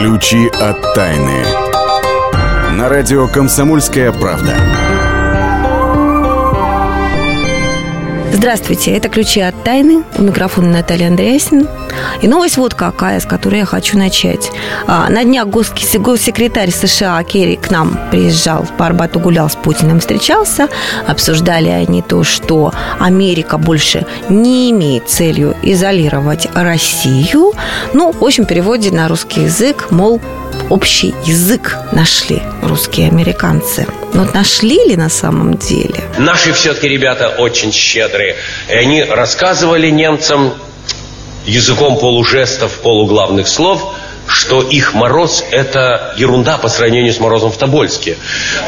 Ключи от тайны. На радио «Комсомольская правда». Здравствуйте, это «Ключи от тайны». У микрофона Наталья Андреасин. И новость вот какая, с которой я хочу начать. А, на днях госсекретарь США Керри к нам приезжал, по Арбату гулял с Путиным, встречался. Обсуждали они то, что Америка больше не имеет целью изолировать Россию. Ну, в общем, переводе на русский язык, мол, общий язык нашли русские американцы. Но нашли ли на самом деле? Наши все-таки ребята очень щедрые. И они рассказывали немцам языком полужестов, полуглавных слов, что их мороз – это ерунда по сравнению с морозом в Тобольске.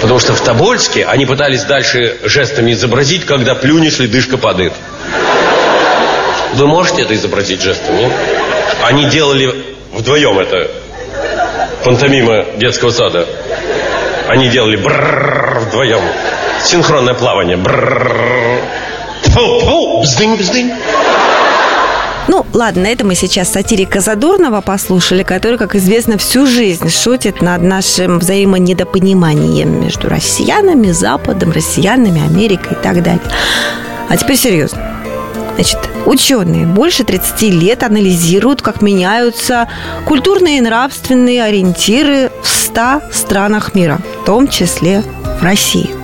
Потому что в Тобольске они пытались дальше жестами изобразить, когда плюнешь, ледышка падает. Вы можете это изобразить жестами? Они делали вдвоем это пантомима детского сада. Они делали брррр вдвоем. Синхронное плавание. Брррр. Бздынь, бздынь. Ну, ладно, это мы сейчас сатирика Задорнова послушали, который, как известно, всю жизнь шутит над нашим взаимонедопониманием между россиянами, Западом, россиянами, Америкой и так далее. А теперь серьезно. Значит, ученые больше 30 лет анализируют, как меняются культурные и нравственные ориентиры в 100 странах мира, в том числе в России.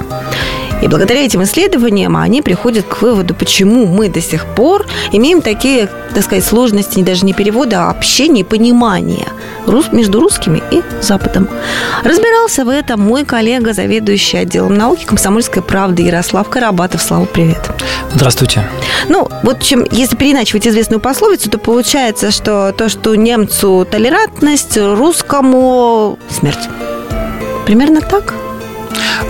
И благодаря этим исследованиям они приходят к выводу, почему мы до сих пор имеем такие, так сказать, сложности даже не перевода, а общения и понимания между русскими и Западом. Разбирался в этом мой коллега, заведующий отделом науки комсомольской правды Ярослав Карабатов. Слава, привет. Здравствуйте. Ну, вот чем, если переначивать известную пословицу, то получается, что то, что немцу толерантность, русскому смерть. Примерно так?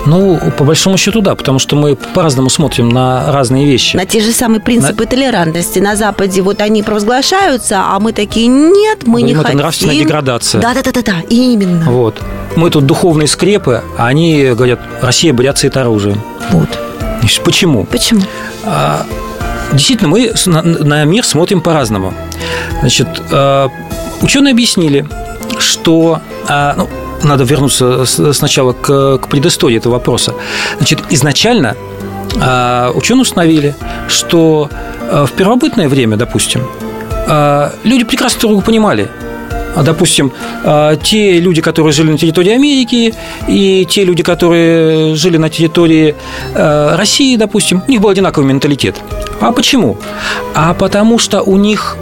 Ну, по большому счету, да, потому что мы по-разному смотрим на разные вещи. На те же самые принципы на... толерантности. На Западе вот они провозглашаются, а мы такие, нет, мы Говорим, не это хотим. нравственная деградация. Да-да-да-да, именно. Вот. Мы тут духовные скрепы, а они говорят, Россия бряцает оружием. Вот. Значит, почему? Почему? А, действительно, мы на, на мир смотрим по-разному. Значит, а, ученые объяснили, что а, ну, надо вернуться сначала к, к предыстории этого вопроса. Значит, изначально а, ученые установили, что а, в первобытное время, допустим, а, люди прекрасно друг друга понимали. Допустим, те люди, которые жили на территории Америки, и те люди, которые жили на территории России, допустим, у них был одинаковый менталитет. А почему? А потому что у них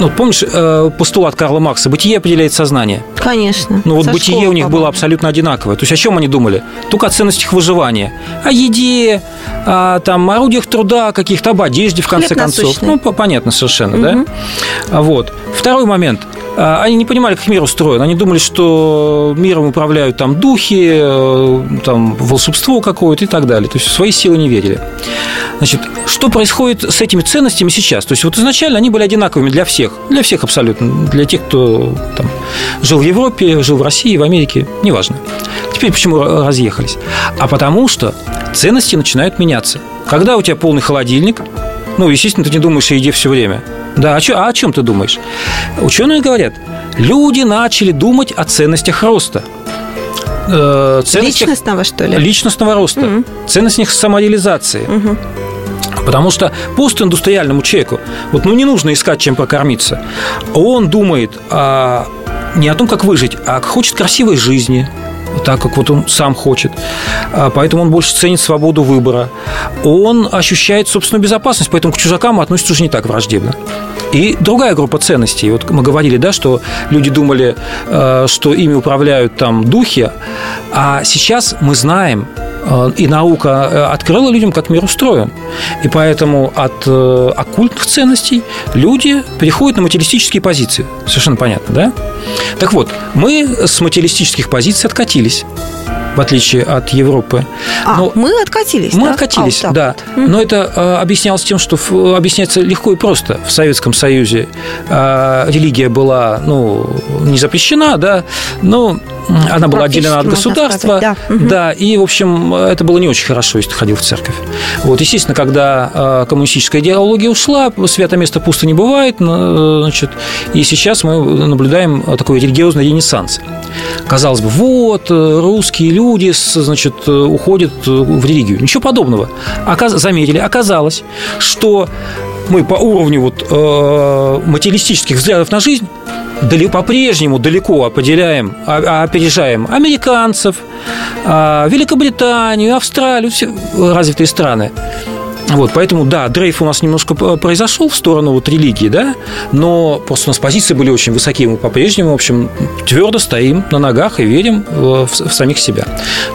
ну, помнишь э, постулат Карла Маркса «Бытие определяет сознание»? Конечно. Ну, вот Со бытие у них было абсолютно одинаковое. То есть о чем они думали? Только о ценностях выживания. О еде, о там, орудиях труда каких-то, об одежде, в конце Хлеб концов. Насущный. Ну, понятно совершенно, угу. да? Вот. Второй момент – а, они не понимали, как мир устроен. Они думали, что миром управляют там духи, э, там волшебство какое-то и так далее. То есть в свои силы не верили. Значит, что происходит с этими ценностями сейчас? То есть вот изначально они были одинаковыми для всех. Для всех абсолютно. Для тех, кто там, жил в Европе, жил в России, в Америке. Неважно. Теперь почему разъехались? А потому что ценности начинают меняться. Когда у тебя полный холодильник, ну, естественно, ты не думаешь о еде все время. Да, а, чё, а о чем ты думаешь? Ученые говорят, люди начали думать о ценностях роста. Э, ценностях личностного, что ли? Личностного роста. Угу. Ценностях самореализации. Угу. Потому что постиндустриальному человеку вот, ну, не нужно искать, чем прокормиться. Он думает о, не о том, как выжить, а хочет красивой жизни, так как вот он сам хочет. А, поэтому он больше ценит свободу выбора. Он ощущает собственную безопасность, поэтому к чужакам относится уже не так враждебно. И другая группа ценностей. Вот мы говорили, да, что люди думали, э, что ими управляют там духи, а сейчас мы знаем, и наука э, открыла людям, как мир устроен. И поэтому от оккультных ценностей люди переходят на материалистические позиции. Совершенно понятно, да? Так вот, мы с материалистических позиций откатились в отличие от Европы. А, Но мы откатились, Мы да? откатились, а, вот да. Вот. Но это э, объяснялось тем, что в, объясняется легко и просто. В Советском Союзе э, религия была, ну, не запрещена, да, но она была отделена от государства. Да. да, и, в общем, это было не очень хорошо, если ты ходил в церковь. Вот, естественно, когда э, коммунистическая идеология ушла, святое место пусто не бывает, значит, и сейчас мы наблюдаем такой религиозный ренессанс. Казалось бы, вот, русские люди, значит, уходят в религию. Ничего подобного. Оказ... Заметили, оказалось, что мы по уровню вот, э, материалистических взглядов на жизнь по-прежнему далеко определяем, а, опережаем американцев, а, Великобританию, Австралию, все развитые страны. Вот, поэтому, да, дрейф у нас немножко произошел в сторону вот религии, да, но просто у нас позиции были очень высокие, мы по-прежнему, в общем, твердо стоим на ногах и верим в, в самих себя.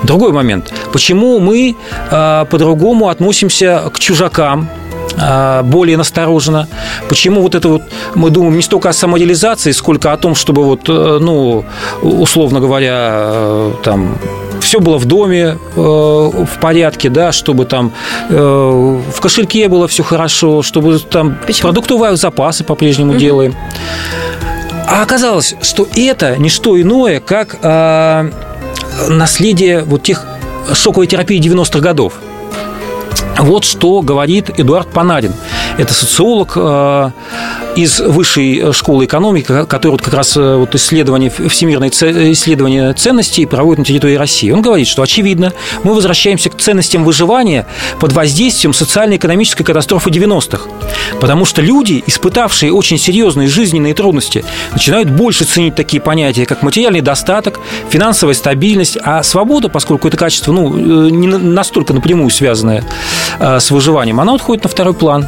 Другой момент. Почему мы э, по-другому относимся к чужакам, а, более настороженно. Почему вот это вот мы думаем не столько о самореализации, сколько о том, чтобы вот, э, ну, условно говоря, э, там все было в доме э, в порядке, да, чтобы там э, в кошельке было все хорошо, чтобы там Почему? продуктовые запасы по-прежнему угу. делаем. А оказалось, что это не что иное, как э, наследие вот тех шоковой терапии 90-х годов. Вот что говорит Эдуард Панарин. Это социолог э, из высшей школы экономики, который вот как раз э, вот исследование, всемирное исследование ценностей проводит на территории России. Он говорит, что, очевидно, мы возвращаемся к ценностям выживания под воздействием социально-экономической катастрофы 90-х. Потому что люди, испытавшие очень серьезные жизненные трудности, начинают больше ценить такие понятия, как материальный достаток, финансовая стабильность, а свобода, поскольку это качество ну, э, не настолько напрямую связанное с выживанием, она отходит на второй план.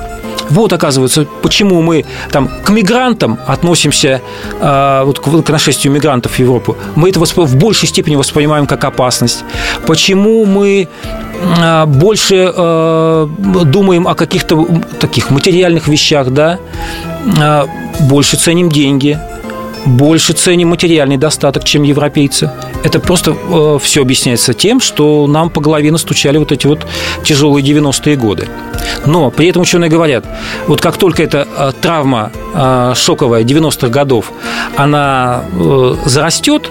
Вот, оказывается, почему мы там к мигрантам относимся, э, вот к, к нашествию мигрантов в Европу. Мы это в большей степени воспринимаем как опасность. Почему мы э, больше э, думаем о каких-то таких материальных вещах, да, больше ценим деньги, больше ценим материальный достаток, чем европейцы. Это просто э, все объясняется тем, что нам по голове настучали вот эти вот тяжелые 90-е годы. Но при этом ученые говорят, вот как только эта э, травма э, шоковая 90-х годов, она э, зарастет,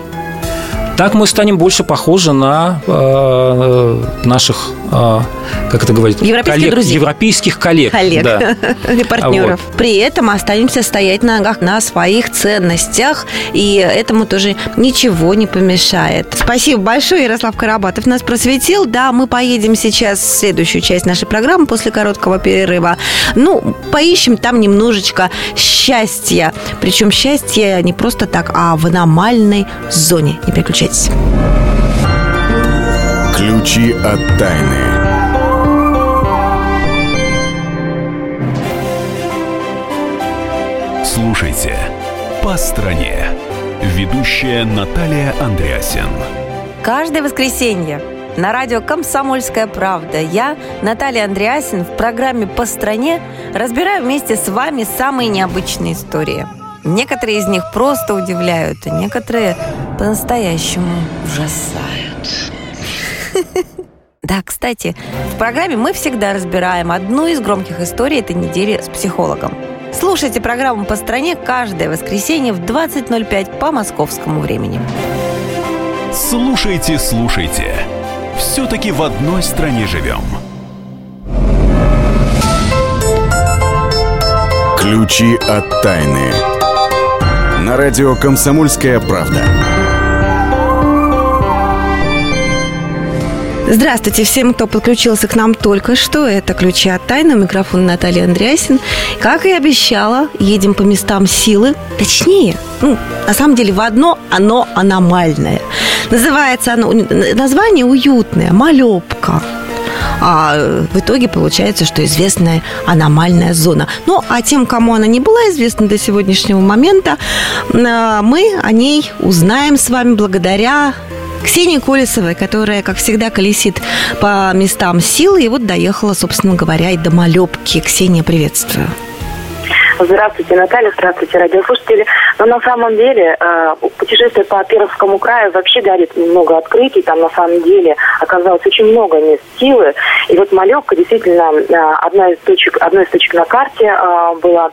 так мы станем больше похожи на э, наших, э, как это говорить, европейских коллег, друзей. европейских коллег. Коллег да. и партнеров. Вот. При этом останемся стоять на ногах на своих ценностях, и этому тоже ничего не помешает. Спасибо большое, Ярослав Карабатов нас просветил. Да, мы поедем сейчас в следующую часть нашей программы после короткого перерыва. Ну, поищем там немножечко счастья. Причем счастье не просто так, а в аномальной зоне. Не переключайтесь. Ключи от тайны. Слушайте «По стране». Ведущая Наталья Андреасен. Каждое воскресенье на радио «Комсомольская правда» я, Наталья Андреасин, в программе «По стране» разбираю вместе с вами самые необычные истории – Некоторые из них просто удивляют, а некоторые по-настоящему ужасают. Да, кстати, в программе мы всегда разбираем одну из громких историй этой недели с психологом. Слушайте программу «По стране» каждое воскресенье в 20.05 по московскому времени. Слушайте, слушайте. Все-таки в одной стране живем. Ключи от тайны на радио «Комсомольская правда». Здравствуйте всем, кто подключился к нам только что. Это «Ключи от тайны». Микрофон Наталья Андреасин. Как и обещала, едем по местам силы. Точнее, ну, на самом деле, в одно оно аномальное. Называется оно, название уютное, «Малепка». А в итоге получается, что известная аномальная зона. Ну, а тем, кому она не была известна до сегодняшнего момента, а, мы о ней узнаем с вами благодаря Ксении Колесовой, которая, как всегда, колесит по местам силы, и вот доехала, собственно говоря, и до Малепки. Ксения, приветствую. Здравствуйте, Наталья, здравствуйте, радиослушатели. Но на самом деле э, путешествие по Пермскому краю вообще дарит много открытий. Там на самом деле оказалось очень много мест силы. И вот Малевка действительно э, одна из точек, одной из точек на карте э, была.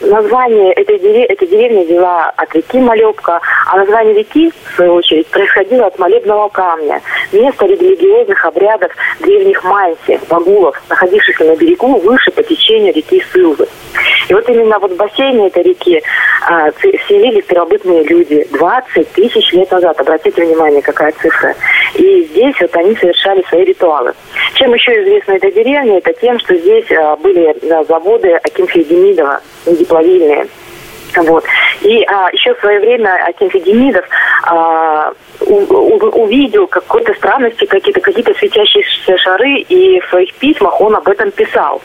Название этой, дерев... этой деревни взяла от реки Малевка, А название реки, в свою очередь, происходило от молебного камня, места религиозных обрядов древних майси, багулов, находившихся на берегу выше по течению реки Сылвы. И вот именно вот в бассейне этой реки а, селились первобытные люди 20 тысяч лет назад. Обратите внимание, какая цифра. И здесь вот они совершали свои ритуалы. Чем еще известна эта деревня? Это тем, что здесь а, были а, заводы Акинфи Демидова, дипловильные. Вот. И а, еще в свое время Аким Федемидов а, у, у, увидел какой-то странности, какие-то какие-то светящиеся шары, и в своих письмах он об этом писал.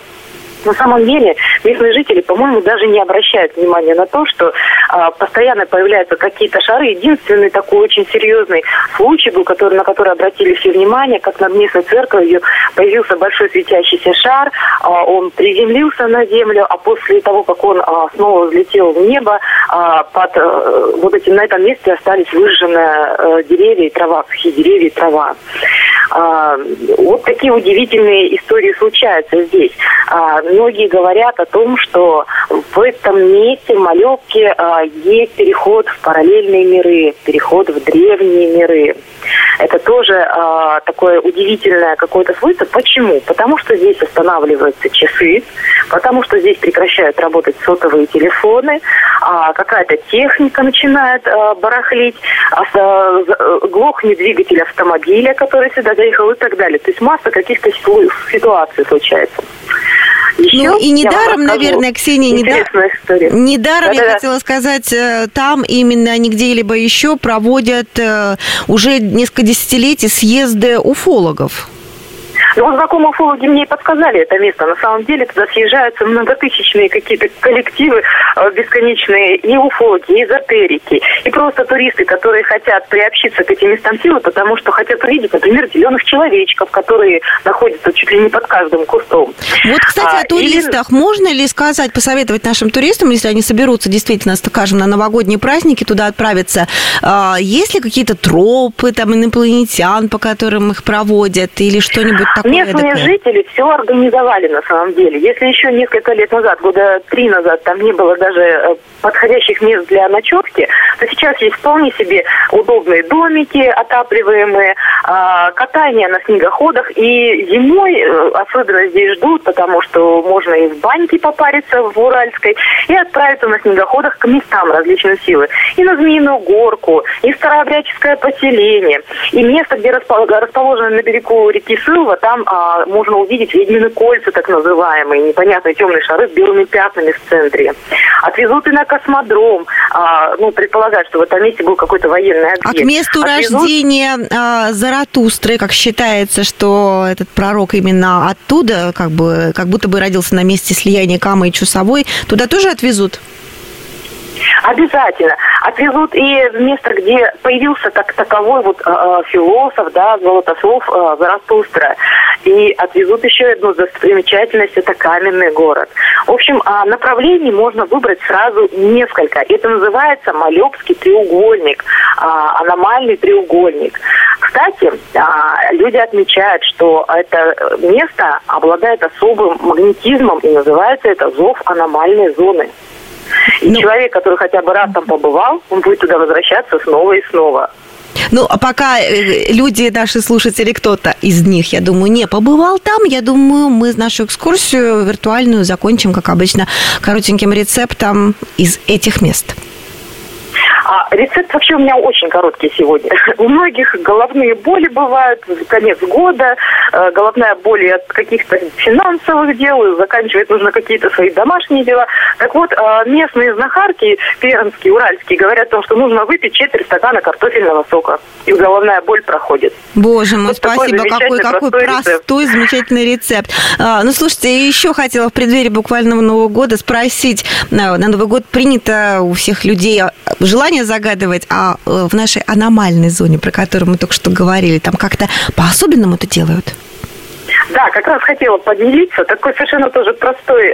На самом деле местные жители, по-моему, даже не обращают внимания на то, что а, постоянно появляются какие-то шары. Единственный такой очень серьезный случай был, который, на который обратили все внимание, как над местной церковью появился большой светящийся шар, а, он приземлился на землю, а после того, как он а, снова взлетел в небо, а, под а, вот этим на этом месте остались выжженные а, деревья и трава, сухие деревья и трава. А, вот такие удивительные истории случаются здесь. А, многие говорят о том, что в этом месте, в Малевке, а, есть переход в параллельные миры, переход в древние миры. Это тоже а, такое удивительное какое-то свойство. Почему? Потому что здесь останавливаются часы, потому что здесь прекращают работать сотовые телефоны, а, какая-то техника начинает а, барахлить, а, а, глохнет двигатель автомобиля, который сюда заехал и так далее. То есть масса каких-то ситуаций случается. Еще ну и недаром, наверное, Ксения, недаром, недаром да, я да, хотела сказать, э, там именно, а не где-либо еще проводят э, уже несколько десятилетий съезды уфологов. Ну, вот знакомые уфологи мне и подсказали это место. На самом деле туда съезжаются многотысячные какие-то коллективы э, бесконечные, и уфологи, и эзотерики, и просто туристы, которые хотят приобщиться к этим местам силы, потому что хотят увидеть, например, зеленых человечков, которые находятся чуть ли не под каждым кустом. Вот, кстати, а, о туристах. Или... Можно ли сказать, посоветовать нашим туристам, если они соберутся действительно, скажем, на новогодние праздники туда отправиться, а, есть ли какие-то тропы там инопланетян, по которым их проводят, или что-нибудь такое? Местные эдакое. жители все организовали на самом деле. Если еще несколько лет назад, года три назад, там не было даже э, подходящих мест для ночевки, то сейчас есть вполне себе удобные домики отапливаемые, а, катание на снегоходах. И зимой э, особенно здесь ждут, потому что можно и в баньке попариться в Уральской, и отправиться на снегоходах к местам различной силы. И на Змеиную горку, и в Старообрядческое поселение, и место, где расположено на берегу реки Сылва, там там а, можно увидеть ведьмины кольца, так называемые, непонятные темные шары с белыми пятнами в центре. Отвезут и на космодром. А, ну, предполагают, что в этом месте был какой-то военный объект. А к месту Отвезут... рождения а, Заратустры, как считается, что этот пророк именно оттуда, как бы, как будто бы родился на месте слияния Камы и Чусовой, туда тоже отвезут? Обязательно. Отвезут и в место, где появился так таковой вот э, философ, да, Золотослов э, Заратустра. И отвезут еще одну достопримечательность, это каменный город. В общем, э, направлений можно выбрать сразу несколько. Это называется Малепский треугольник, э, аномальный треугольник. Кстати, э, люди отмечают, что это место обладает особым магнетизмом и называется это зов аномальной зоны. И ну, человек, который хотя бы раз там побывал, он будет туда возвращаться снова и снова. Ну, а пока э, люди, наши слушатели, кто-то из них, я думаю, не побывал там, я думаю, мы нашу экскурсию виртуальную закончим, как обычно, коротеньким рецептом из этих мест. А рецепт вообще у меня очень короткий сегодня. У многих головные боли бывают, конец года, э, головная боль от каких-то финансовых дел, заканчивать нужно какие-то свои домашние дела. Так вот, э, местные знахарки, пермские, уральские, говорят о том, что нужно выпить четверть стакана картофельного сока, и головная боль проходит. Боже мой, вот спасибо, какой, какой простой, простой замечательный рецепт. А, ну, слушайте, еще хотела в преддверии буквального Нового года спросить, на Новый год принято у всех людей желание загадывать, а э, в нашей аномальной зоне, про которую мы только что говорили, там как-то по-особенному это делают? Да, как раз хотела поделиться. Такой совершенно тоже простой э,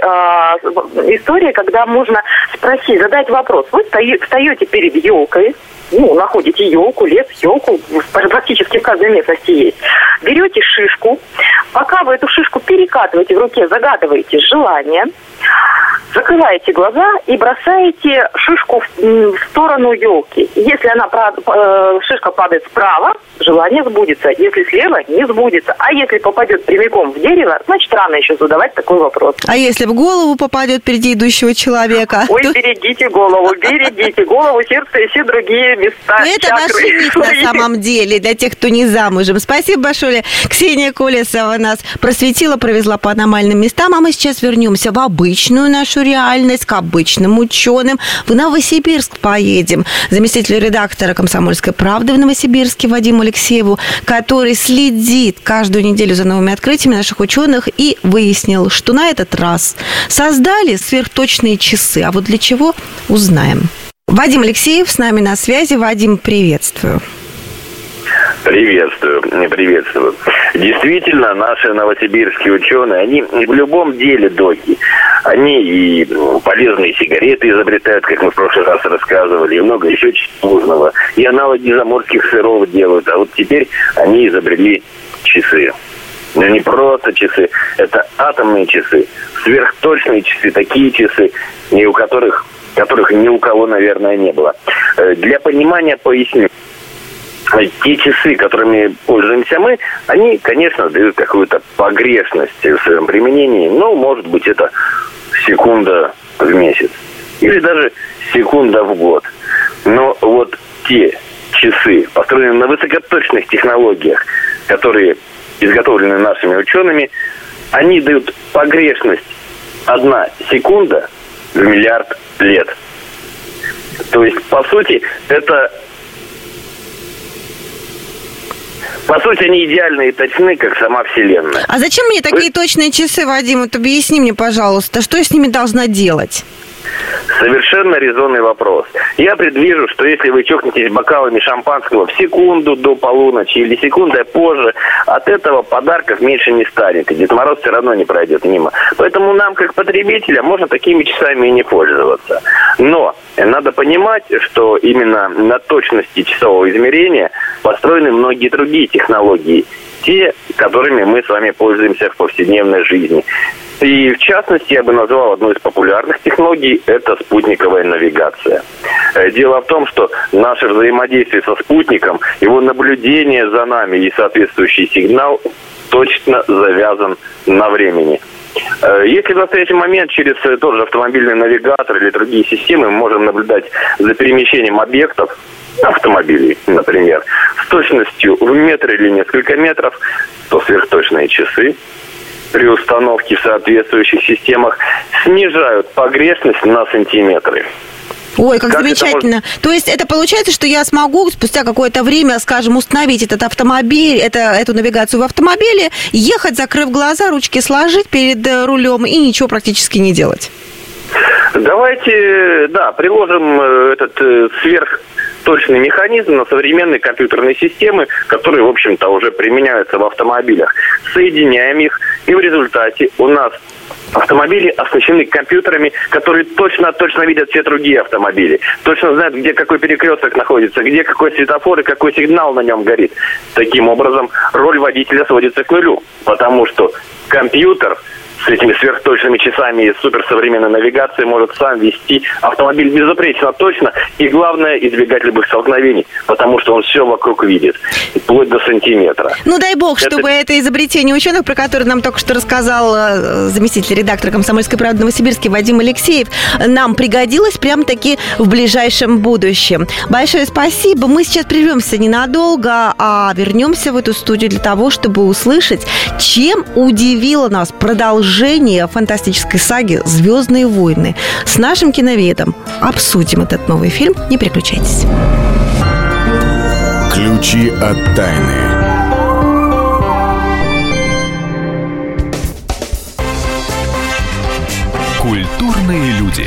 история, когда можно спросить, задать вопрос. Вы встаете перед елкой, ну, находите елку, лес, елку, практически в каждой местности есть. Берете шишку, пока вы эту шишку перекатываете в руке, загадываете желание, закрываете глаза и бросаете шишку в, сторону елки. Если она э, шишка падает справа, желание сбудется. Если слева, не сбудется. А если попадет прямиком в дерево, значит, рано еще задавать такой вопрос. А если в голову попадет впереди идущего человека? Ой, то... берегите голову, берегите голову, сердце и все другие места. Это наш миф на самом деле, для тех, кто не замужем. Спасибо большое. Ксения Колесова нас просветила, провезла по аномальным местам, а мы сейчас вернемся в обычную нашу реальность, к обычным ученым. В Новосибирск поедем. Заместитель редактора «Комсомольской правды» в Новосибирске Вадим Алексееву, который следит каждую неделю за новыми открытиями наших ученых и выяснил, что на этот раз создали сверхточные часы. А вот для чего, узнаем. Вадим Алексеев с нами на связи. Вадим, приветствую. Приветствую, приветствую. Действительно, наши новосибирские ученые, они в любом деле доки. Они и полезные сигареты изобретают, как мы в прошлый раз рассказывали, и много еще нужного. И аналоги заморских сыров делают. А вот теперь они изобрели часы. Но не просто часы, это атомные часы, сверхточные часы, такие часы, не у которых, которых ни у кого, наверное, не было. Э, для понимания поясню те часы, которыми пользуемся мы, они, конечно, дают какую-то погрешность в своем применении. Ну, может быть, это секунда в месяц. Или даже секунда в год. Но вот те часы, построенные на высокоточных технологиях, которые изготовлены нашими учеными, они дают погрешность одна секунда в миллиард лет. То есть, по сути, это По сути, они идеальные и точны, как сама Вселенная. А зачем мне такие Вы... точные часы, Вадим? Вот объясни мне, пожалуйста, что я с ними должна делать? Совершенно резонный вопрос. Я предвижу, что если вы чокнетесь бокалами шампанского в секунду до полуночи или секундой позже, от этого подарков меньше не станет, и Дед Мороз все равно не пройдет мимо. Поэтому нам, как потребителям, можно такими часами и не пользоваться. Но надо понимать, что именно на точности часового измерения построены многие другие технологии, те, которыми мы с вами пользуемся в повседневной жизни. И в частности, я бы назвал одну из популярных технологий – это спутниковая навигация. Э, дело в том, что наше взаимодействие со спутником, его наблюдение за нами и соответствующий сигнал точно завязан на времени. Э, если в настоящий момент через тот же автомобильный навигатор или другие системы мы можем наблюдать за перемещением объектов, автомобилей, например, с точностью в метр или несколько метров, то сверхточные часы при установке в соответствующих системах снижают погрешность на сантиметры. Ой, как, как замечательно. Может... То есть это получается, что я смогу спустя какое-то время, скажем, установить этот автомобиль, это, эту навигацию в автомобиле, ехать, закрыв глаза, ручки сложить перед э, рулем и ничего практически не делать. Давайте, да, приложим э, этот э, сверх точный механизм на современные компьютерные системы, которые, в общем-то, уже применяются в автомобилях. Соединяем их, и в результате у нас автомобили оснащены компьютерами, которые точно-точно видят все другие автомобили. Точно знают, где какой перекресток находится, где какой светофор и какой сигнал на нем горит. Таким образом, роль водителя сводится к нулю, потому что компьютер с этими сверхточными часами и суперсовременной навигацией может сам вести автомобиль безупречно точно и, главное, избегать любых столкновений, потому что он все вокруг видит, вплоть до сантиметра. Ну, дай бог, это... чтобы это изобретение ученых, про которое нам только что рассказал э, заместитель редактора «Комсомольской правды» Новосибирский Вадим Алексеев, нам пригодилось прям-таки в ближайшем будущем. Большое спасибо. Мы сейчас прервемся ненадолго, а вернемся в эту студию для того, чтобы услышать, чем удивило нас продолжение продолжение фантастической саги «Звездные войны». С нашим киноведом обсудим этот новый фильм. Не переключайтесь. Ключи от тайны. Культурные люди.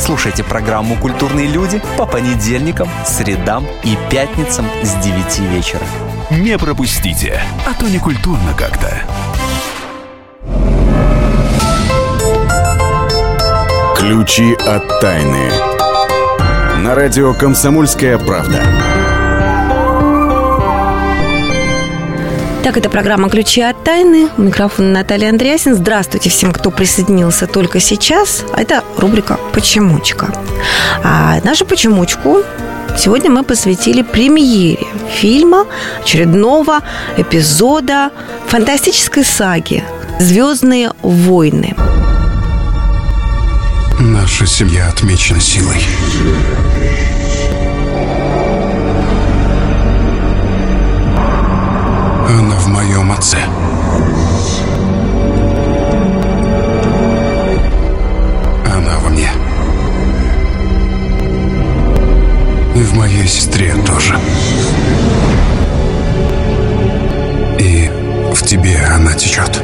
Слушайте программу «Культурные люди» по понедельникам, средам и пятницам с 9 вечера. Не пропустите, а то не культурно как-то. Ключи от тайны. На радио «Комсомольская правда». Так, это программа «Ключи от тайны». У микрофона Наталья Андреасин. Здравствуйте всем, кто присоединился только сейчас. Это рубрика «Почемучка». А нашу «Почемучку» сегодня мы посвятили премьере фильма, очередного эпизода фантастической саги «Звездные войны». Наша семья отмечена силой. Моем отце. Она во мне. И в моей сестре тоже. И в тебе она течет.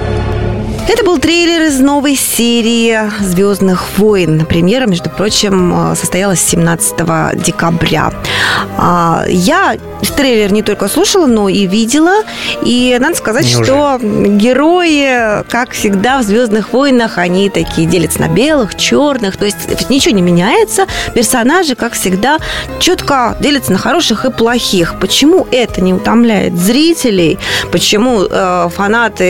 Это был трейлер из новой серии «Звездных войн». Премьера, между прочим, состоялась 17 декабря. А, я трейлер не только слушала, но и видела. И надо сказать, Неужели? что герои, как всегда в «Звездных войнах», они такие делятся на белых, черных. То есть ничего не меняется. Персонажи, как всегда, четко делятся на хороших и плохих. Почему это не утомляет зрителей? Почему э, фанаты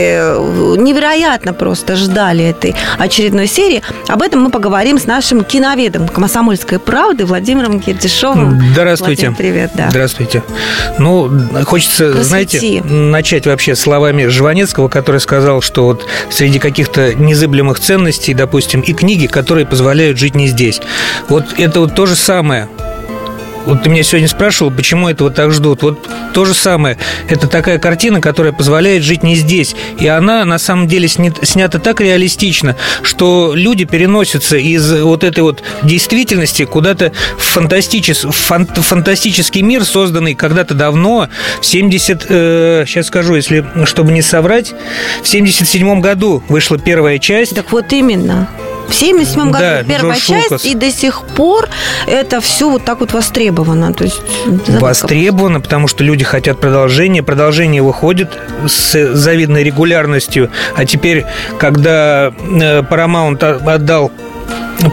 невероятно невероятно просто ждали этой очередной серии. Об этом мы поговорим с нашим киноведом «Комсомольской правды» Владимиром Кирдишовым. Здравствуйте. Владимир, привет, да. Здравствуйте. Ну, хочется, Просвети. знаете, начать вообще словами Жванецкого, который сказал, что вот среди каких-то незыблемых ценностей, допустим, и книги, которые позволяют жить не здесь. Вот это вот то же самое вот ты меня сегодня спрашивал, почему этого так ждут. Вот то же самое. Это такая картина, которая позволяет жить не здесь. И она на самом деле снята так реалистично, что люди переносятся из вот этой вот действительности куда-то в, фантастичес, в фантастический мир, созданный когда-то давно, в 70... Э, сейчас скажу, если чтобы не соврать, в 77 году вышла первая часть. Так вот именно. В 77 году да, первая Джордж часть, Лукас. и до сих пор это все вот так вот востребовано. То есть, востребовано, потому что люди хотят продолжения. Продолжение выходит с завидной регулярностью. А теперь, когда э, Paramount отдал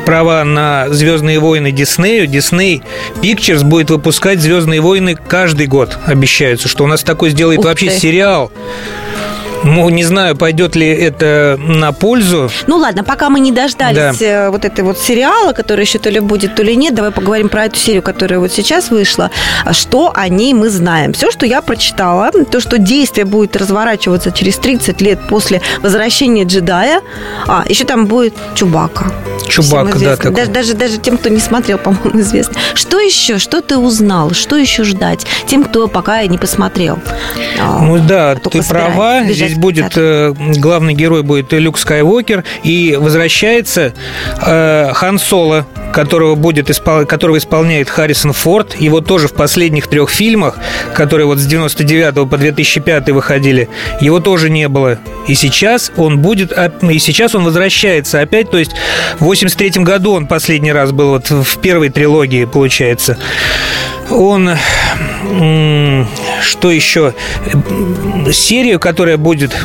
права на Звездные войны Диснею, Дисней Pictures будет выпускать Звездные войны каждый год. Обещаются, что у нас такой сделает Ух вообще ты. сериал ну, не знаю, пойдет ли это на пользу. Ну ладно, пока мы не дождались да. Э, вот этой вот сериала, который еще то ли будет, то ли нет, давай поговорим про эту серию, которая вот сейчас вышла. Что о ней мы знаем? Все, что я прочитала, то, что действие будет разворачиваться через 30 лет после возвращения джедая. А, еще там будет Чубака. Чубака, да. Такой. Даже, даже, даже тем, кто не смотрел, по-моему, известно. Что еще? Что ты узнал? Что еще ждать? Тем, кто пока не посмотрел. А, ну да, ты права. Здесь здесь будет э, главный герой будет Люк Скайуокер и возвращается э, Хан Соло, которого будет испол... которого исполняет Харрисон Форд. Его тоже в последних трех фильмах, которые вот с 99 по 2005 выходили, его тоже не было. И сейчас он будет, и сейчас он возвращается опять, то есть в 83 году он последний раз был вот в первой трилогии, получается. Он что еще? Серию, которая будет,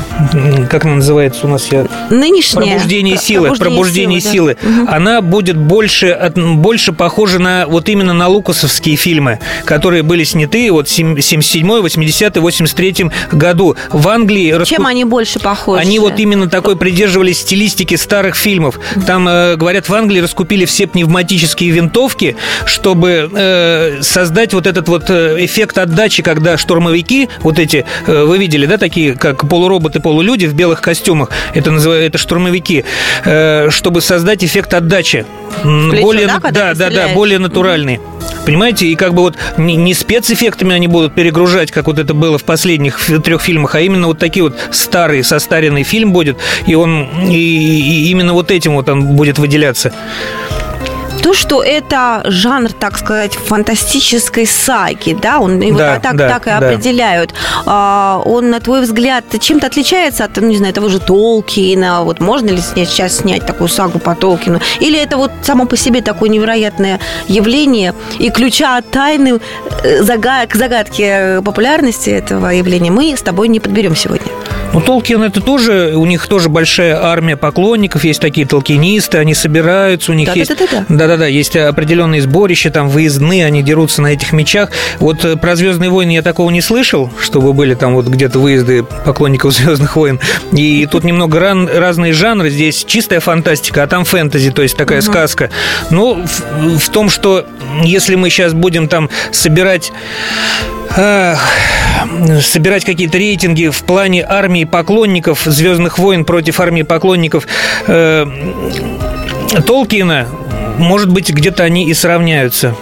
как она называется у нас? Я... Нынешняя. Пробуждение силы. Пробуждение, пробуждение силы. силы. Да. Она будет больше, больше похожа на вот именно на лукасовские фильмы, которые были сняты вот в 77 80 83 году в Англии. Чем раску... они больше похожи? Они вот именно такой придерживались стилистики старых фильмов. Там, э, говорят, в Англии раскупили все пневматические винтовки, чтобы э, создать вот этот вот э, эффект отдачи, когда штурмовики, вот эти, э, вы видели, да, такие, как полуроботы, полулюди в белых костюмах, это называют, это штурмовики, э, чтобы создать эффект отдачи. Плечо, более, да, да, да, да, более натуральный. Понимаете, и как бы вот не, не спецэффектами они будут перегружать, как вот это было в последних трех фильмах, а именно вот такие вот старые, состаренный фильм будет, и он и, и именно вот этим вот он будет выделяться. То, что это жанр, так сказать, фантастической саги, да, он его Да, так, да, так и да. определяют. А, он, на твой взгляд, чем-то отличается от, ну, не знаю, того же Толкина? Вот можно ли снять, сейчас снять такую сагу по Толкину? Или это вот само по себе такое невероятное явление и ключа от тайны э, к загадке популярности этого явления мы с тобой не подберем сегодня. Ну, Толкин это тоже, у них тоже большая армия поклонников, есть такие толкинисты, они собираются, у них есть... Да-да-да-да. Да-да-да, есть определенные сборища, там выездные, они дерутся на этих мечах. Вот э, про Звездные войны я такого не слышал, чтобы были там вот где-то выезды поклонников Звездных войн. И тут немного ран- разные жанры, здесь чистая фантастика, а там фэнтези, то есть такая сказка. Но в, в том, что если мы сейчас будем там собирать собирать какие-то рейтинги в плане армии поклонников Звездных войн против армии поклонников э, Толкина, может быть, где-то они и сравняются.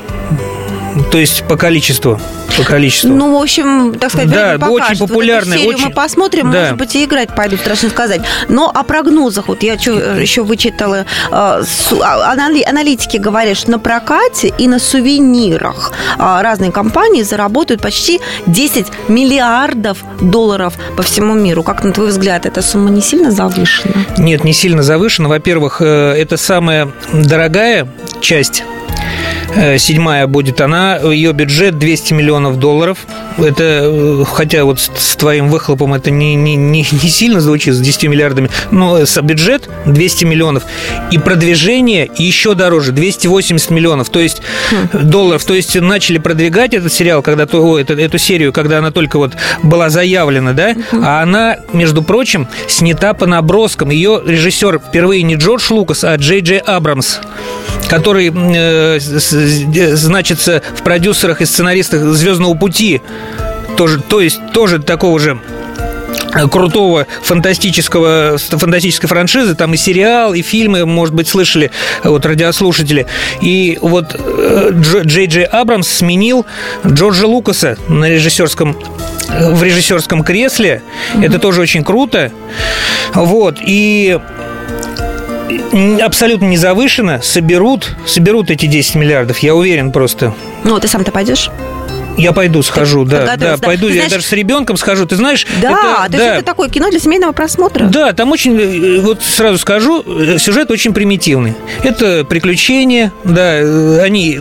То есть по количеству. По количеству. Ну, в общем, так сказать, Да, покажет. очень Вот популярный, серию очень- мы посмотрим, Да. может быть, и играть пойдут, страшно сказать. Но о прогнозах, вот я чё- еще вычитала, э, а- анали- аналитики говорят, что на прокате и на сувенирах а, разные компании заработают почти 10 миллиардов долларов по всему миру. Как, на твой взгляд, эта сумма не сильно завышена? Нет, не сильно завышено. Во-первых, э, это самая дорогая часть э, седьмая будет, она, ее бюджет 200 миллионов долларов. Это, э, хотя вот с, твоим выхлопом это не, не, не, не сильно звучит, с 10 миллиардами, но с- бюджет 200 миллионов. И продвижение еще дороже, 280 миллионов то есть, долларов. То есть начали продвигать этот сериал, когда, то- о, эту, эту серию, когда она только вот была заявлена, да, а она, между прочим, снята по наброскам. Ее режиссер впервые не Джордж Лукас, а Джей Джей Абрамс который э, значится в продюсерах и сценаристах Звездного пути. Тоже, то есть тоже такого же э, крутого фантастического фантастической франшизы. Там и сериал и фильмы может быть слышали э, вот радиослушатели. И вот э, Дж- Джей Джей Абрамс сменил Джорджа Лукаса на режиссерском в режиссерском кресле. Это тоже очень круто. Вот и абсолютно не завышено, соберут, соберут эти 10 миллиардов, я уверен просто. Ну, ты сам-то пойдешь? Я пойду, схожу, да, да, да. пойду, Ты я знаешь- даже с ребенком схожу. Ты знаешь, Да, это, то есть да, это такое кино для семейного просмотра. да, там очень, э, вот сразу скажу, э, сюжет очень примитивный. Это приключения, да, э, они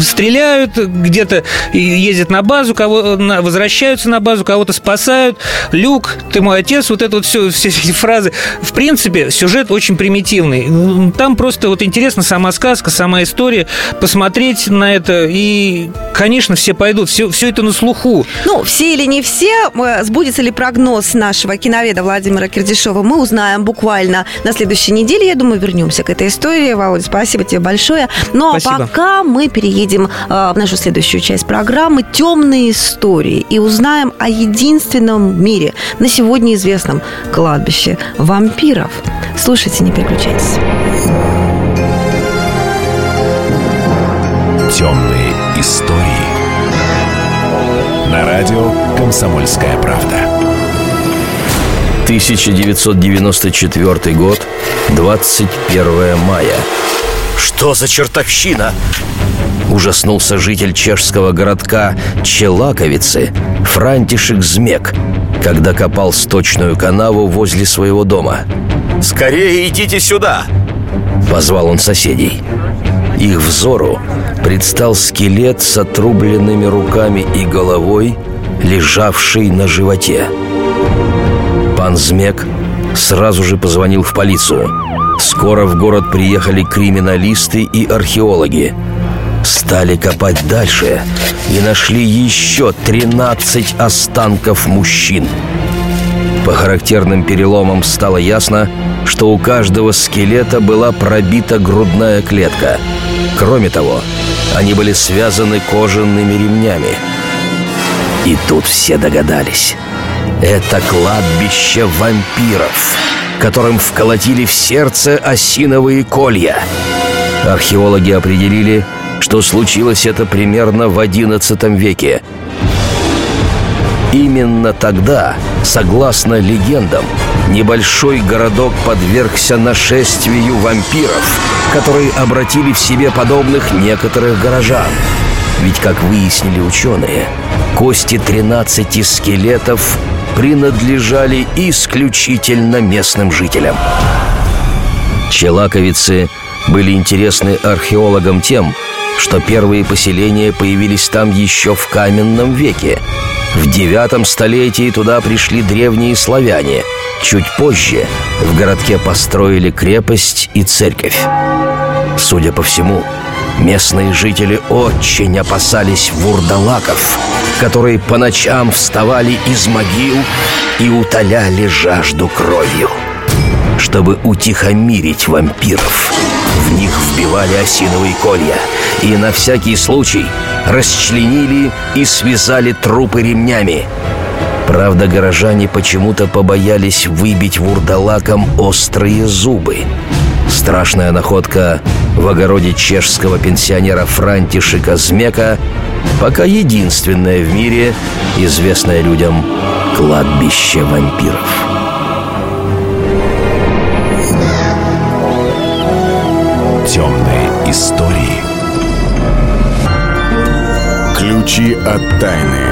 стреляют, где-то ездят на базу, кого на- возвращаются на базу, кого-то спасают. Люк, ты мой отец, вот это вот все, все эти фразы. В принципе, сюжет очень примитивный. Там просто вот интересна сама сказка, сама история, посмотреть на это, и, конечно, все пойдут, все, все это на слуху. Ну, все или не все, э, сбудется ли прогноз нашего киноведа Владимира Кирдишова, мы узнаем буквально на следующей неделе. Я думаю, вернемся к этой истории. Володя, спасибо тебе большое. Ну, а Спасибо. пока мы переедем э, в нашу следующую часть программы «Темные истории» и узнаем о единственном в мире на сегодня известном кладбище вампиров. Слушайте, не переключайтесь. Темные истории. На радио Комсомольская правда. 1994 год, 21 мая. Что за чертовщина? Ужаснулся житель чешского городка Челаковицы Франтишек Змек, когда копал сточную канаву возле своего дома. Скорее идите сюда! Позвал он соседей. Их взору предстал скелет с отрубленными руками и головой, лежавший на животе. Пан Змек сразу же позвонил в полицию. Скоро в город приехали криминалисты и археологи. Стали копать дальше и нашли еще 13 останков мужчин. По характерным переломам стало ясно, что у каждого скелета была пробита грудная клетка. Кроме того, они были связаны кожаными ремнями. И тут все догадались. Это кладбище вампиров, которым вколотили в сердце осиновые колья. Археологи определили, что случилось это примерно в XI веке. Именно тогда, согласно легендам, небольшой городок подвергся нашествию вампиров, которые обратили в себе подобных некоторых горожан. Ведь, как выяснили ученые, кости 13 скелетов принадлежали исключительно местным жителям. Челаковицы были интересны археологам тем, что первые поселения появились там еще в каменном веке. В девятом столетии туда пришли древние славяне. Чуть позже в городке построили крепость и церковь. Судя по всему, местные жители очень опасались вурдалаков, которые по ночам вставали из могил и утоляли жажду кровью. Чтобы утихомирить вампиров, в них вбивали осиновые колья и на всякий случай расчленили и связали трупы ремнями. Правда, горожане почему-то побоялись выбить вурдалакам острые зубы. Страшная находка в огороде чешского пенсионера Франтишика Змека пока единственное в мире известное людям кладбище вампиров. Темные истории. Ключи от тайны.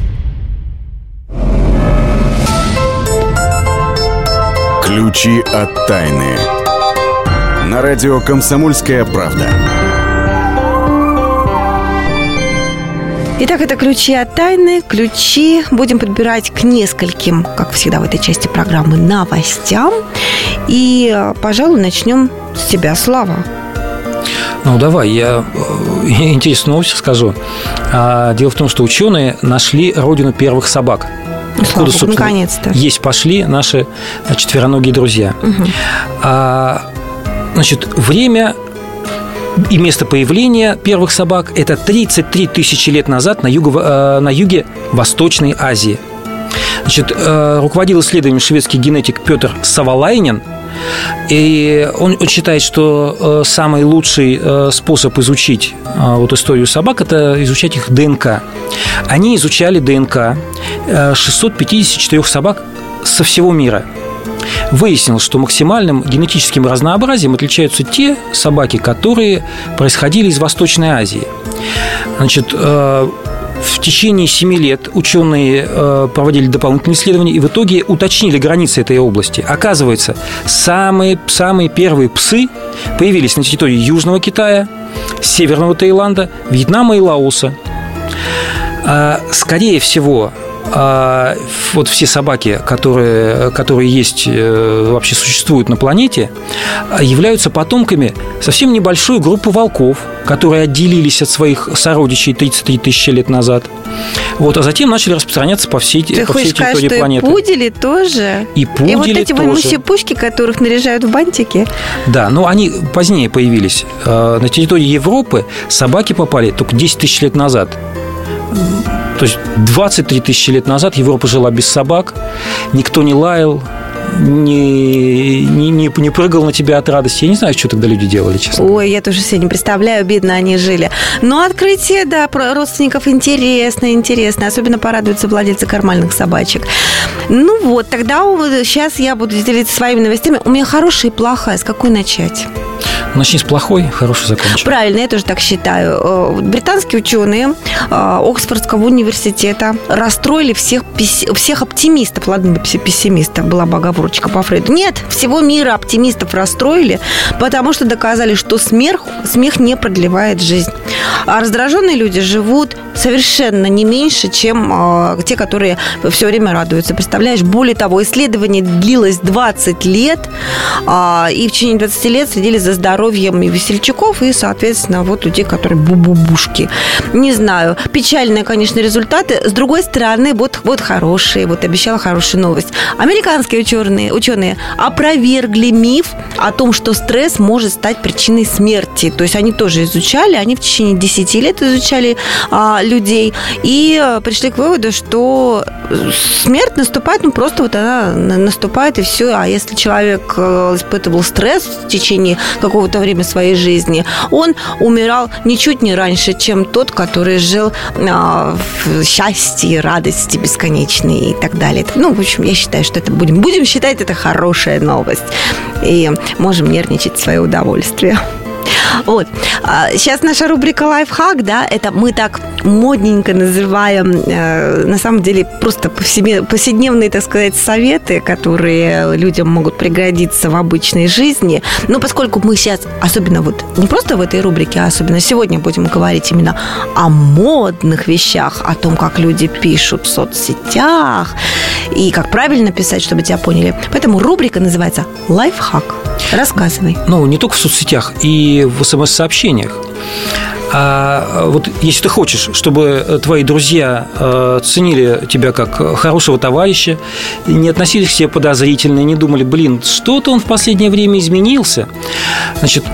Ключи от тайны. На радио «Комсомольская правда». Итак, это ключи от тайны. Ключи будем подбирать к нескольким, как всегда в этой части программы, новостям. И, пожалуй, начнем с тебя, Слава. Ну, давай, я э, интересную новость скажу. А, дело в том, что ученые нашли родину первых собак. Откуда, собственно, наконец-то. есть пошли наши четвероногие друзья. Угу. А, значит, время и место появления первых собак – это 33 тысячи лет назад на, юго, э, на юге Восточной Азии. Значит, э, руководил исследованием шведский генетик Петр Савалайнин – и он, считает, что э, самый лучший э, способ изучить э, вот историю собак – это изучать их ДНК. Они изучали ДНК 654 собак со всего мира. Выяснилось, что максимальным генетическим разнообразием отличаются те собаки, которые происходили из Восточной Азии. Значит, в течение семи лет ученые э, проводили дополнительные исследования и в итоге уточнили границы этой области. Оказывается, самые, самые первые псы появились на территории Южного Китая, Северного Таиланда, Вьетнама и Лаоса. А, скорее всего, а, вот все собаки, которые, которые есть, э, вообще существуют на планете, являются потомками совсем небольшой группы волков, которые отделились от своих сородичей 33 тысячи лет назад. Вот, а затем начали распространяться по всей, Ты по всей территории сказать, планеты. И пудели тоже. И пудели И вот эти тоже. муси-пушки, которых наряжают в бантики. Да, но они позднее появились. Э, на территории Европы собаки попали только 10 тысяч лет назад. То есть 23 тысячи лет назад Европа жила без собак, никто не лаял, не, не, не, не прыгал на тебя от радости. Я не знаю, что тогда люди делали, честно. Ой, я тоже себе не представляю, бедно они жили. Но открытие, да, про родственников интересно, интересно. Особенно порадуются владельцы кармальных собачек. Ну вот, тогда сейчас я буду делиться своими новостями. У меня хорошая и плохая. С какой начать? Начни с плохой, хороший закончим. Правильно, я тоже так считаю. Э, британские ученые э, Оксфордского университета расстроили всех, всех оптимистов, ладно, пессимистов, была бы оговорочка по Фрейду. Нет, всего мира оптимистов расстроили, потому что доказали, что смех, смех не продлевает жизнь. А раздраженные люди живут совершенно не меньше, чем э, те, которые все время радуются. Представляешь, более того, исследование длилось 20 лет, э, и в течение 20 лет следили за здоровьем и весельчаков, и, соответственно, вот людей, которые бу-бу-бушки. Не знаю, печальные, конечно, результаты. С другой стороны, вот, вот хорошие, вот обещала хорошую новость. Американские ученые, ученые опровергли миф о том, что стресс может стать причиной смерти. То есть они тоже изучали, они в течение 10 лет изучали а, людей и э, пришли к выводу, что смерть наступает, ну просто вот она наступает и все. А если человек э, испытывал стресс в течение какого-то времени своей жизни, он умирал ничуть не раньше, чем тот, который жил а, в счастье, радости бесконечной и так далее. Ну, в общем, я считаю, что это будем, будем считать это хорошая новость. И можем нервничать в свое удовольствие. Вот. Сейчас а, наша рубрика «Лайфхак», да, это мы так модненько называем, э, на самом деле, просто повседневные, так сказать, советы, которые людям могут пригодиться в обычной жизни. Но поскольку мы сейчас, особенно вот, не просто в этой рубрике, а особенно сегодня будем говорить именно о модных вещах, о том, как люди пишут в соцсетях и как правильно писать, чтобы тебя поняли. Поэтому рубрика называется «Лайфхак». Рассказывай. Ну, не только в соцсетях, и в смс-сообщениях. А вот если ты хочешь, чтобы твои друзья э, ценили тебя как хорошего товарища, не относились к тебе подозрительно, не думали, блин, что-то он в последнее время изменился, значит,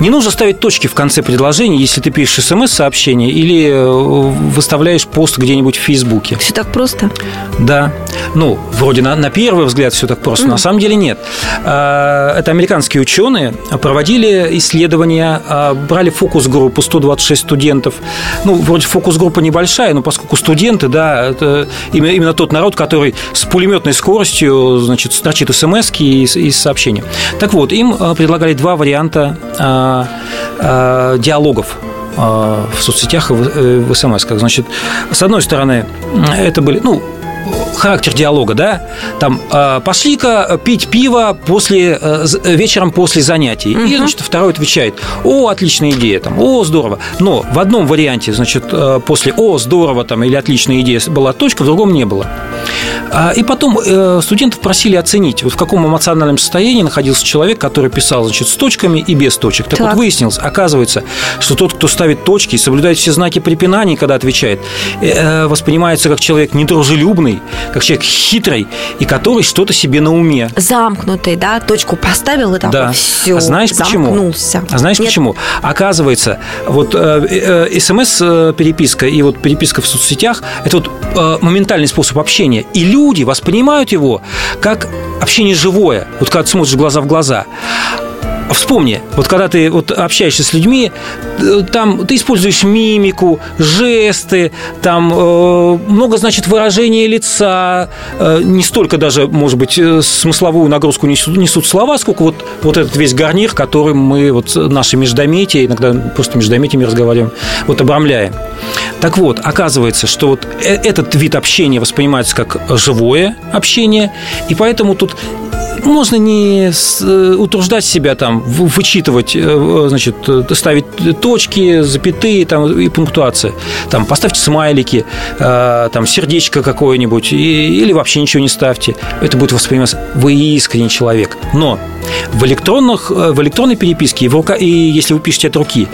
не нужно ставить точки в конце предложения, если ты пишешь смс-сообщение или э, выставляешь пост где-нибудь в Фейсбуке. Все так просто? Да. Ну, вроде на, на первый взгляд все так просто, mm. на самом деле нет. А, это американские ученые проводили исследования, а, брали фокус-группу 126 студентов. Ну, вроде фокус-группа небольшая, но поскольку студенты, да, это именно, именно тот народ, который с пулеметной скоростью, значит, строчит смс и, и сообщения. Так вот, им а, предлагали два варианта э, диалогов э, в соцсетях и в, э, в смс. -ках. Значит, с одной стороны, это были, ну, характер диалога, да, там э, пошли-ка пить пиво после э, вечером после занятий. Угу. И, значит, второй отвечает: О, отличная идея, там, о, здорово. Но в одном варианте, значит, э, после О, здорово там или отличная идея была точка, в другом не было. А, и потом студентов просили оценить, вот в каком эмоциональном состоянии находился человек, который писал, значит, с точками и без точек. Так, так. вот, выяснилось, оказывается, что тот, кто ставит точки и соблюдает все знаки препинания, когда отвечает, воспринимается как человек недружелюбный, как человек хитрый и который что-то себе на уме. Замкнутый, да? Точку поставил и такой, да. все, а знаешь замкнулся. почему? А знаешь Нет. почему? Оказывается, вот э, э, смс-переписка и вот переписка в соцсетях – это вот э, моментальный способ общения. И люди воспринимают его как общение живое, вот когда ты смотришь глаза в глаза. Вспомни, вот когда ты вот общаешься с людьми, э, там ты используешь мимику, жесты, там э, много, значит, выражения лица, э, не столько даже, может быть, э, смысловую нагрузку несут, несут слова, сколько вот, вот этот весь гарнир, которым мы вот наши междометия, иногда просто междометиями разговариваем, вот обрамляем. Так вот, оказывается, что вот э, этот вид общения воспринимается как живое общение, и поэтому тут можно не э, утруждать себя там, вычитывать, э, значит, ставить точки, запятые там, и пунктуация. Там, поставьте смайлики, э, там, сердечко какое-нибудь, или вообще ничего не ставьте. Это будет восприниматься, вы искренний человек. Но в, электронных, в электронной переписке, и, в рука, и если вы пишете от руки,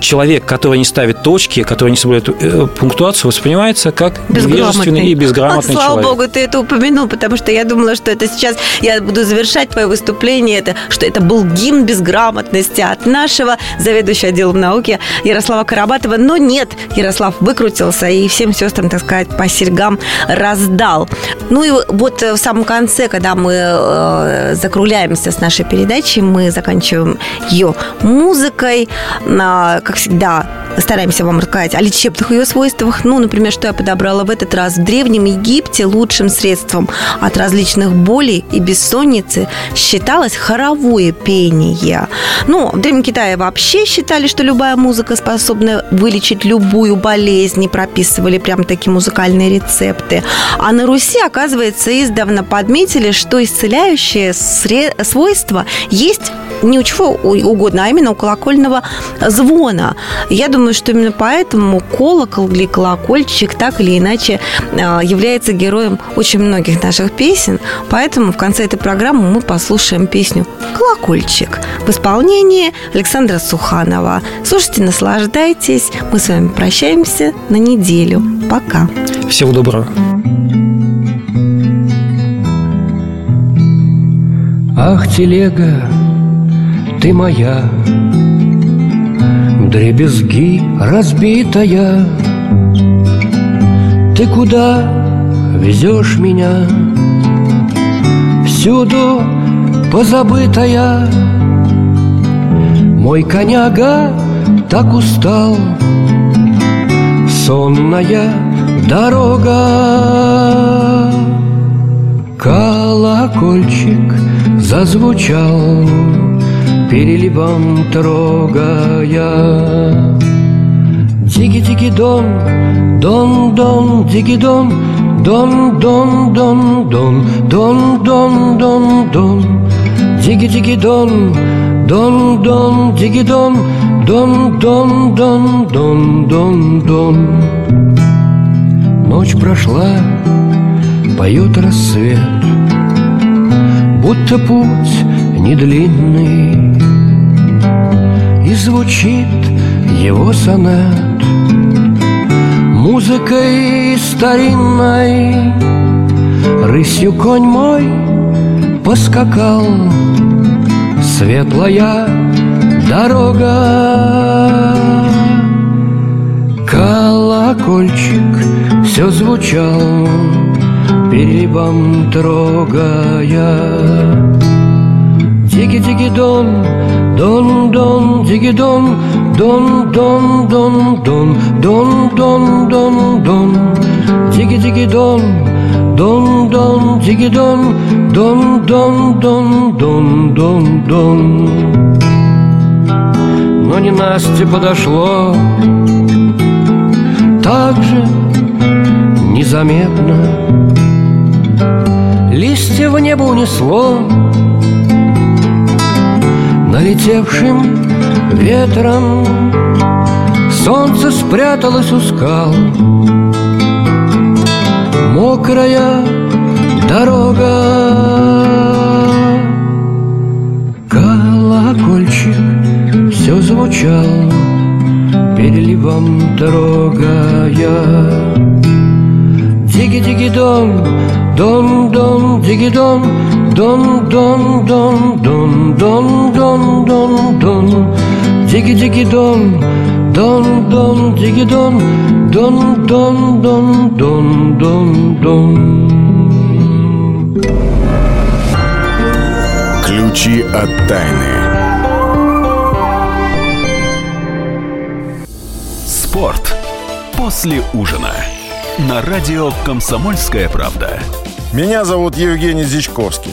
человек, который не ставит точки, который не соблюдает пунктуацию, воспринимается как невежественный и безграмотный вот, слава человек. Слава богу, ты это упомянул, потому что я думала, что это сейчас я буду завершать твое выступление, это, что это был гимн безграмотности от нашего заведующего отделом науки Ярослава Карабатова. Но нет, Ярослав выкрутился и всем сестрам, так сказать, по серьгам раздал. Ну и вот в самом конце, когда мы э, закругляемся с нашей передачей, мы заканчиваем ее музыкой. Э, как всегда, стараемся вам рассказать о лечебных ее свойствах. Ну, например, что я подобрала в этот раз. В Древнем Египте лучшим средством от различных болей и бессонницы считалось хоровое пение. Ну, в Древнем Китае вообще считали, что любая музыка способна вылечить любую болезнь, и прописывали прям такие музыкальные рецепты. А на Руси, оказывается, издавна подметили, что исцеляющее свойство есть не у чего угодно, а именно у колокольного звона. Я думаю, что именно поэтому колокол или колокольчик так или иначе а, является героем очень многих наших песен. Поэтому в конце этой программы мы послушаем песню «Колокольчик» в исполнении Александра Суханова. Слушайте, наслаждайтесь. Мы с вами прощаемся на неделю. Пока. Всего доброго. Ах, телега, ты моя, Дребезги разбитая, Ты куда везешь меня? Всюду позабытая, Мой коняга так устал, Сонная дорога, Колокольчик зазвучал, Переливом трогая. Диги-диги-дон, дон-дон, диги-дон, Дон-дон-дон-дон, дон-дон-дон-дон, Диги-диги-дон, дон-дон, диги-дон, Дон-дон-дон-дон-дон-дон. Ночь прошла, поет рассвет, Будто путь недлинный, И звучит его сонет. Музыкой старинной Рысью конь мой поскакал. Светлая дорога. Колокольчик все звучал Переливом трогая Диги-диги-дон, дон-дон, диги-дон Дон-дон-дон-дон, дон-дон-дон-дон Диги-диги-дон, дон-дон, диги-дон Дон-дон-дон-дон-дон-дон Но не Насте подошло Так же незаметно Листья в небо унесло Налетевшим ветром. Солнце спряталось у скал. Мокрая дорога. Колокольчик все звучал. Переливом трогая. Диги-диги-дон, дон-дон, диги-дон Дон-дон-дон-дон-дон-дон-дон-дон Диги-диги-дон, дон-дон, диги-дон Дон-дон-дон-дон-дон-дон Ключи от тайны Спорт после ужина на радио «Комсомольская правда». Меня зовут Евгений Зичковский.